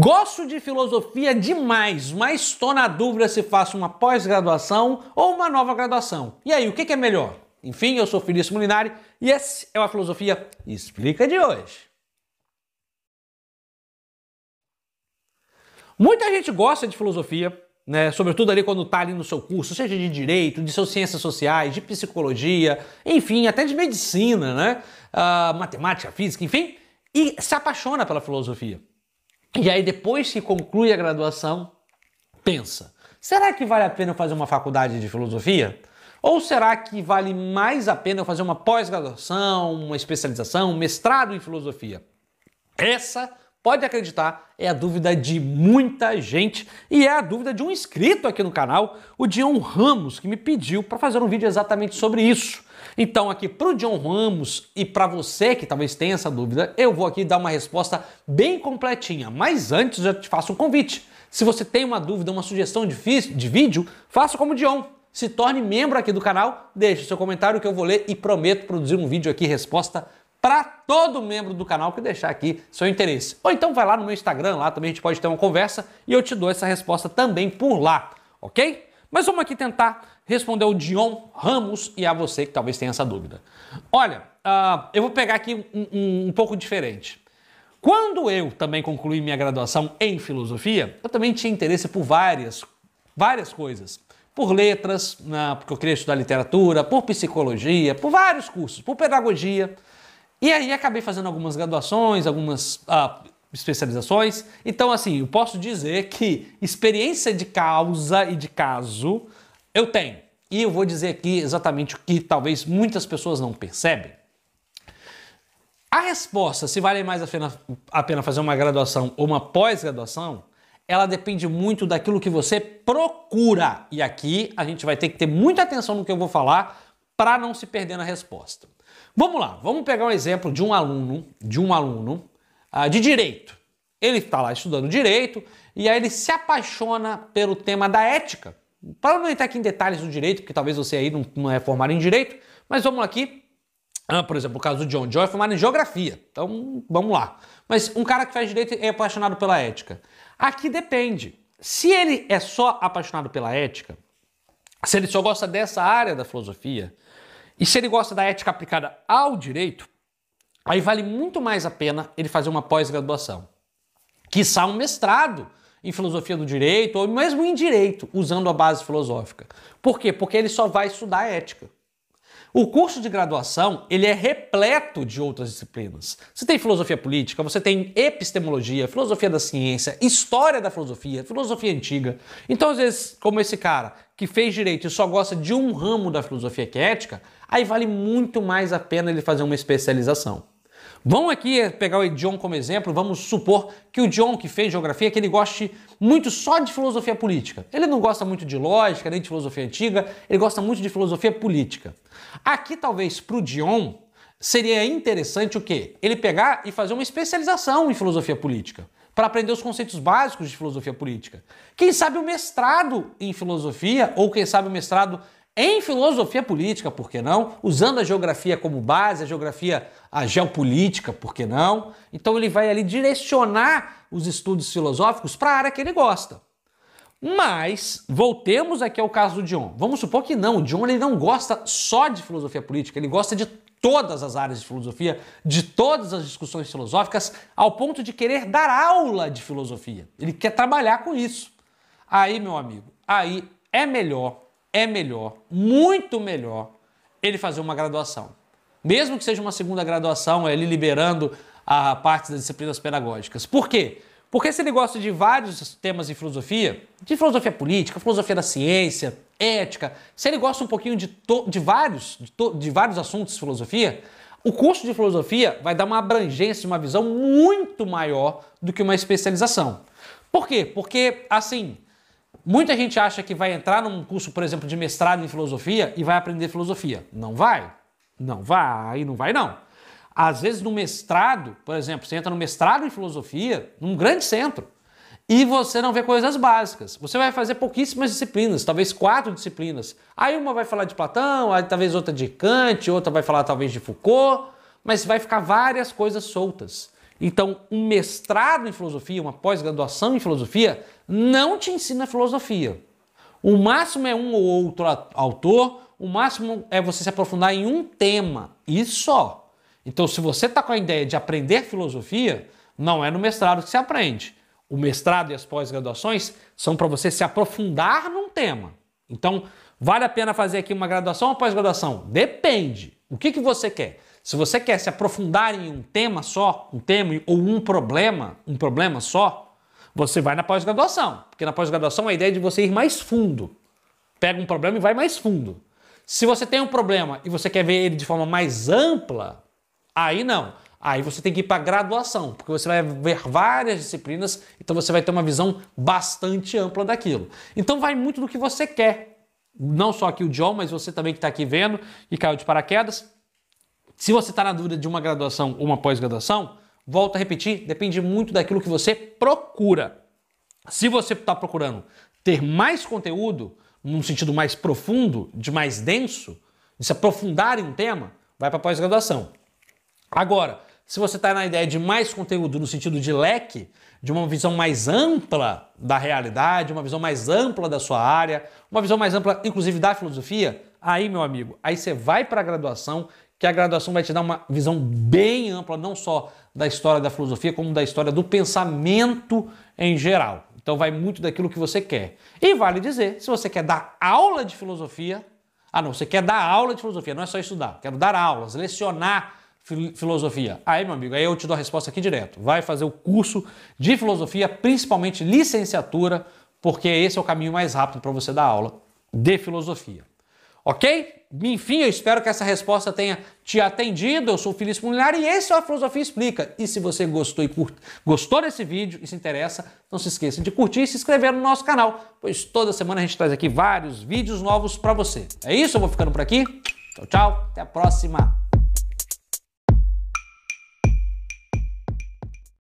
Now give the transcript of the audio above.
Gosto de filosofia demais, mas estou na dúvida se faço uma pós-graduação ou uma nova graduação. E aí, o que é melhor? Enfim, eu sou Felício Molinari e esse é o a Filosofia Explica de hoje. Muita gente gosta de filosofia, né? Sobretudo ali quando está ali no seu curso, seja de direito, de suas ciências sociais, de psicologia, enfim, até de medicina, né? Uh, matemática, física, enfim, e se apaixona pela filosofia. E aí, depois que conclui a graduação, pensa: será que vale a pena eu fazer uma faculdade de filosofia? Ou será que vale mais a pena eu fazer uma pós-graduação, uma especialização, um mestrado em filosofia? Essa, pode acreditar, é a dúvida de muita gente e é a dúvida de um inscrito aqui no canal, o Dion Ramos, que me pediu para fazer um vídeo exatamente sobre isso. Então, aqui para o John Ramos e para você que talvez tenha essa dúvida, eu vou aqui dar uma resposta bem completinha. Mas antes, já te faço um convite. Se você tem uma dúvida, uma sugestão de, de vídeo, faça como o Dion. Se torne membro aqui do canal, deixe seu comentário que eu vou ler e prometo produzir um vídeo aqui resposta para todo membro do canal que deixar aqui seu interesse. Ou então vai lá no meu Instagram, lá também a gente pode ter uma conversa e eu te dou essa resposta também por lá, ok? Mas vamos aqui tentar responder o Dion Ramos e a você que talvez tenha essa dúvida. Olha, uh, eu vou pegar aqui um, um, um, pouco diferente. Quando eu também concluí minha graduação em filosofia, eu também tinha interesse por várias, várias coisas. Por letras, uh, porque eu queria estudar literatura, por psicologia, por vários cursos, por pedagogia. E aí acabei fazendo algumas graduações, algumas uh, especializações. Então, assim, eu posso dizer que experiência de causa e de caso eu tenho. E eu vou dizer aqui exatamente o que talvez muitas pessoas não percebem. A resposta, se vale mais a pena, a pena fazer uma graduação ou uma pós-graduação, ela depende muito daquilo que você procura. E aqui a gente vai ter que ter muita atenção no que eu vou falar para não se perder na resposta. Vamos lá, vamos pegar um exemplo de um aluno, de um aluno uh, de direito. Ele está lá estudando direito e aí ele se apaixona pelo tema da ética. Para não entrar aqui em detalhes do direito, porque talvez você aí não, não é formado em direito, mas vamos aqui. Ah, por exemplo, o caso do John. John é formado em geografia. Então, vamos lá. Mas um cara que faz direito é apaixonado pela ética. Aqui depende. Se ele é só apaixonado pela ética, se ele só gosta dessa área da filosofia, e se ele gosta da ética aplicada ao direito, aí vale muito mais a pena ele fazer uma pós-graduação. Quiçá um mestrado em filosofia do direito ou mesmo em direito, usando a base filosófica. Por quê? Porque ele só vai estudar ética. O curso de graduação, ele é repleto de outras disciplinas. Você tem filosofia política, você tem epistemologia, filosofia da ciência, história da filosofia, filosofia antiga. Então, às vezes, como esse cara que fez direito e só gosta de um ramo da filosofia que é ética, aí vale muito mais a pena ele fazer uma especialização. Vamos aqui pegar o John como exemplo, vamos supor que o John que fez geografia, que ele goste muito só de filosofia política. Ele não gosta muito de lógica, nem de filosofia antiga, ele gosta muito de filosofia política. Aqui talvez para o John seria interessante o quê? Ele pegar e fazer uma especialização em filosofia política para aprender os conceitos básicos de filosofia política. Quem sabe o mestrado em filosofia, ou quem sabe o mestrado em filosofia política, por que não? Usando a geografia como base, a geografia, a geopolítica, por que não? Então ele vai ali direcionar os estudos filosóficos para a área que ele gosta. Mas voltemos aqui ao caso do Dion. Vamos supor que não, o Dion ele não gosta só de filosofia política, ele gosta de todas as áreas de filosofia, de todas as discussões filosóficas, ao ponto de querer dar aula de filosofia. Ele quer trabalhar com isso. Aí, meu amigo, aí é melhor é melhor, muito melhor, ele fazer uma graduação. Mesmo que seja uma segunda graduação, ele liberando a parte das disciplinas pedagógicas. Por quê? Porque se ele gosta de vários temas de filosofia, de filosofia política, filosofia da ciência, ética, se ele gosta um pouquinho de, de vários, de, de vários assuntos de filosofia, o curso de filosofia vai dar uma abrangência, uma visão muito maior do que uma especialização. Por quê? Porque, assim, Muita gente acha que vai entrar num curso, por exemplo, de mestrado em filosofia e vai aprender filosofia. Não vai. Não vai, não vai não. Às vezes no mestrado, por exemplo, você entra no mestrado em filosofia, num grande centro, e você não vê coisas básicas. Você vai fazer pouquíssimas disciplinas, talvez quatro disciplinas. Aí uma vai falar de Platão, aí talvez outra de Kant, outra vai falar talvez de Foucault, mas vai ficar várias coisas soltas. Então, um mestrado em filosofia, uma pós-graduação em filosofia, não te ensina filosofia. O máximo é um ou outro autor, o máximo é você se aprofundar em um tema, e só. Então, se você está com a ideia de aprender filosofia, não é no mestrado que se aprende. O mestrado e as pós-graduações são para você se aprofundar num tema. Então, vale a pena fazer aqui uma graduação ou pós-graduação? Depende. O que, que você quer? Se você quer se aprofundar em um tema só, um tema ou um problema, um problema só, você vai na pós-graduação. Porque na pós-graduação a ideia é de você ir mais fundo. Pega um problema e vai mais fundo. Se você tem um problema e você quer ver ele de forma mais ampla, aí não. Aí você tem que ir para graduação, porque você vai ver várias disciplinas, então você vai ter uma visão bastante ampla daquilo. Então vai muito do que você quer. Não só aqui o John, mas você também que está aqui vendo e caiu de paraquedas. Se você está na dúvida de uma graduação ou uma pós-graduação, volto a repetir, depende muito daquilo que você procura. Se você está procurando ter mais conteúdo, num sentido mais profundo, de mais denso, de se aprofundar em um tema, vai para pós-graduação. Agora, se você está na ideia de mais conteúdo no sentido de leque, de uma visão mais ampla da realidade, uma visão mais ampla da sua área, uma visão mais ampla, inclusive, da filosofia, aí, meu amigo, aí você vai para a graduação, que a graduação vai te dar uma visão bem ampla, não só da história da filosofia, como da história do pensamento em geral. Então vai muito daquilo que você quer. E vale dizer, se você quer dar aula de filosofia, ah não, você quer dar aula de filosofia, não é só estudar, quero dar aulas, lecionar filosofia? Aí, meu amigo, aí eu te dou a resposta aqui direto. Vai fazer o curso de filosofia, principalmente licenciatura, porque esse é o caminho mais rápido para você dar aula de filosofia. Ok? Enfim, eu espero que essa resposta tenha te atendido. Eu sou o Felipe Mulinar e esse é a Filosofia Explica. E se você gostou, e curt... gostou desse vídeo e se interessa, não se esqueça de curtir e se inscrever no nosso canal, pois toda semana a gente traz aqui vários vídeos novos para você. É isso, eu vou ficando por aqui. Tchau, tchau. Até a próxima.